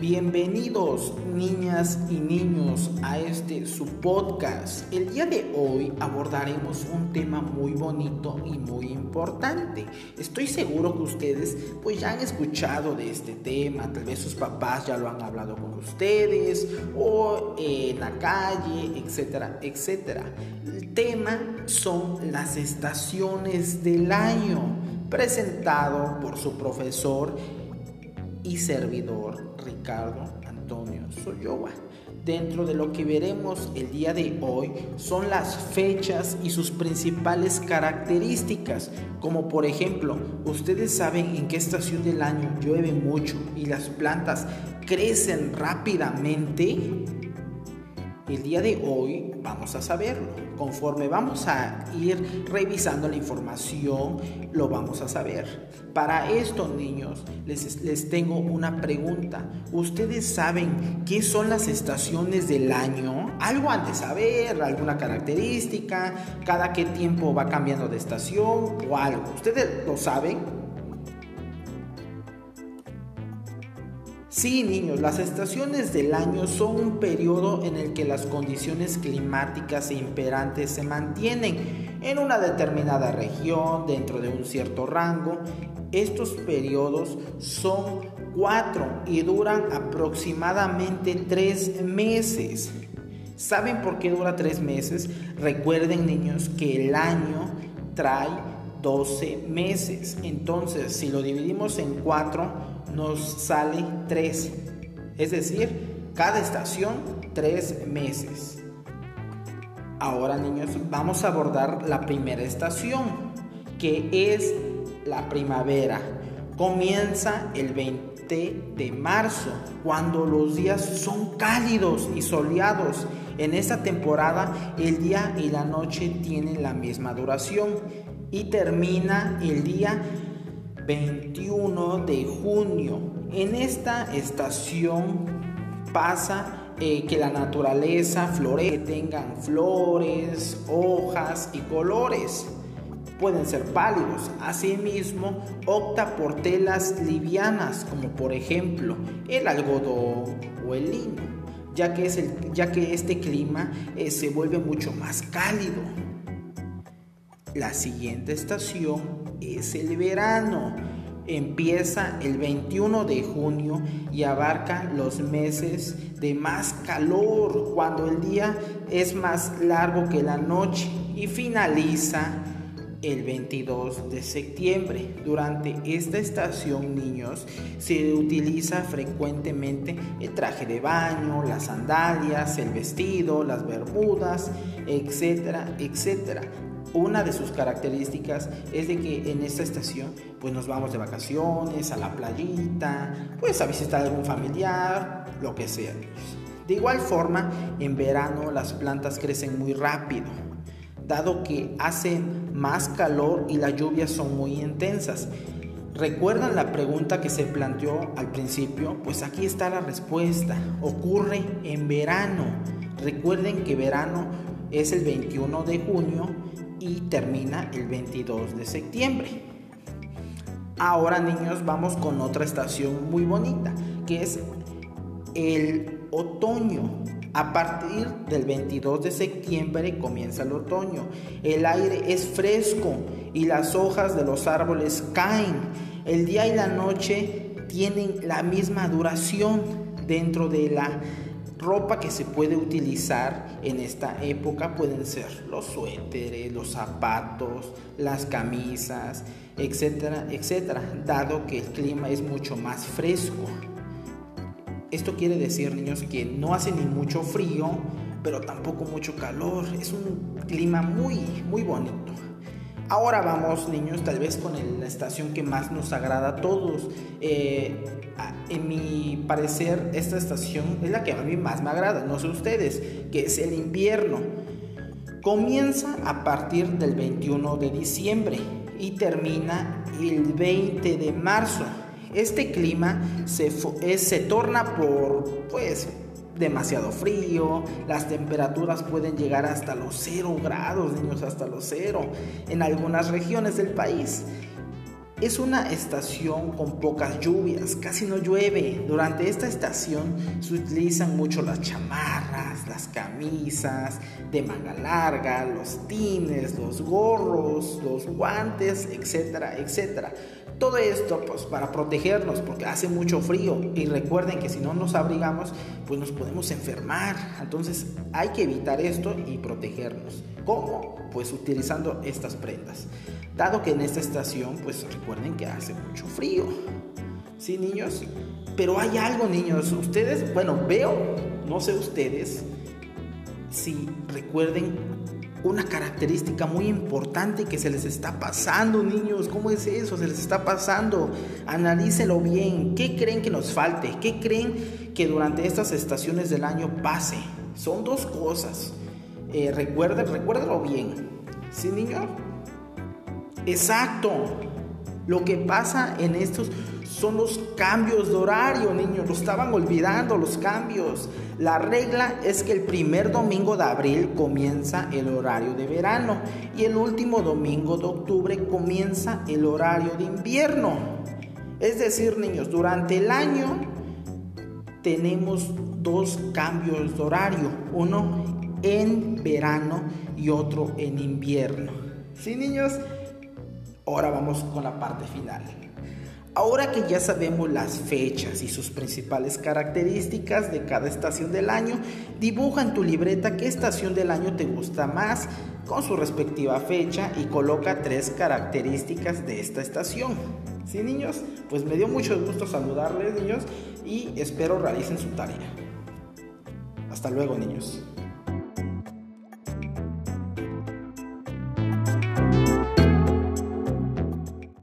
Bienvenidos niñas y niños a este su podcast. El día de hoy abordaremos un tema muy bonito y muy importante. Estoy seguro que ustedes pues ya han escuchado de este tema, tal vez sus papás ya lo han hablado con ustedes o en la calle, etcétera, etcétera. El tema son las estaciones del año, presentado por su profesor y servidor Ricardo Antonio Soyowa. Dentro de lo que veremos el día de hoy son las fechas y sus principales características, como por ejemplo, ustedes saben en qué estación del año llueve mucho y las plantas crecen rápidamente. El día de hoy vamos a saberlo. Conforme vamos a ir revisando la información, lo vamos a saber. Para esto, niños, les, les tengo una pregunta. ¿Ustedes saben qué son las estaciones del año? Algo han de saber, alguna característica, cada qué tiempo va cambiando de estación o algo. ¿Ustedes lo saben? Sí, niños, las estaciones del año son un periodo en el que las condiciones climáticas e imperantes se mantienen en una determinada región dentro de un cierto rango. Estos periodos son cuatro y duran aproximadamente tres meses. ¿Saben por qué dura tres meses? Recuerden, niños, que el año trae 12 meses. Entonces, si lo dividimos en cuatro, nos sale 3. Es decir, cada estación 3 meses. Ahora niños, vamos a abordar la primera estación, que es la primavera. Comienza el 20 de marzo, cuando los días son cálidos y soleados. En esta temporada el día y la noche tienen la misma duración y termina el día 21 de junio. En esta estación pasa eh, que la naturaleza florece, tengan flores, hojas y colores. Pueden ser pálidos. Asimismo, opta por telas livianas, como por ejemplo el algodón o el lino, ya que, es ya que este clima eh, se vuelve mucho más cálido. La siguiente estación es el verano. Empieza el 21 de junio y abarca los meses de más calor, cuando el día es más largo que la noche y finaliza el 22 de septiembre. Durante esta estación, niños, se utiliza frecuentemente el traje de baño, las sandalias, el vestido, las bermudas, etcétera, etcétera. Una de sus características es de que en esta estación pues nos vamos de vacaciones, a la playita, pues a visitar a algún familiar, lo que sea. De igual forma, en verano las plantas crecen muy rápido, dado que hace más calor y las lluvias son muy intensas. ¿Recuerdan la pregunta que se planteó al principio? Pues aquí está la respuesta. Ocurre en verano. Recuerden que verano es el 21 de junio y termina el 22 de septiembre. Ahora niños vamos con otra estación muy bonita que es el otoño. A partir del 22 de septiembre comienza el otoño. El aire es fresco y las hojas de los árboles caen. El día y la noche tienen la misma duración dentro de la Ropa que se puede utilizar en esta época pueden ser los suéteres, los zapatos, las camisas, etcétera, etcétera, dado que el clima es mucho más fresco. Esto quiere decir, niños, que no hace ni mucho frío, pero tampoco mucho calor. Es un clima muy, muy bonito. Ahora vamos, niños, tal vez con la estación que más nos agrada a todos. Eh, en mi parecer, esta estación es la que a mí más me agrada, no sé ustedes, que es el invierno. Comienza a partir del 21 de diciembre y termina el 20 de marzo. Este clima se, se torna por, pues, demasiado frío, las temperaturas pueden llegar hasta los 0 grados, niños, hasta los 0 en algunas regiones del país. Es una estación con pocas lluvias, casi no llueve. Durante esta estación se utilizan mucho las chamarras, las camisas de manga larga, los tines, los gorros, los guantes, etcétera, etcétera. Todo esto pues para protegernos porque hace mucho frío y recuerden que si no nos abrigamos pues nos podemos enfermar. Entonces hay que evitar esto y protegernos. ¿Cómo? Pues utilizando estas prendas. Dado que en esta estación pues recuerden que hace mucho frío. ¿Sí niños? Pero hay algo niños. Ustedes, bueno, veo, no sé ustedes, si recuerden una característica muy importante que se les está pasando, niños. ¿Cómo es eso? Se les está pasando. Analícelo bien. ¿Qué creen que nos falte? ¿Qué creen que durante estas estaciones del año pase? Son dos cosas. Eh, recuerden, recuérdenlo bien. ¿Sí, niños? Exacto. Lo que pasa en estos son los cambios de horario, niños. Lo estaban olvidando, los cambios. La regla es que el primer domingo de abril comienza el horario de verano y el último domingo de octubre comienza el horario de invierno. Es decir, niños, durante el año tenemos dos cambios de horario. Uno en verano y otro en invierno. ¿Sí, niños? Ahora vamos con la parte final. Ahora que ya sabemos las fechas y sus principales características de cada estación del año, dibuja en tu libreta qué estación del año te gusta más con su respectiva fecha y coloca tres características de esta estación. ¿Sí, niños? Pues me dio mucho gusto saludarles, niños, y espero realicen su tarea. Hasta luego, niños.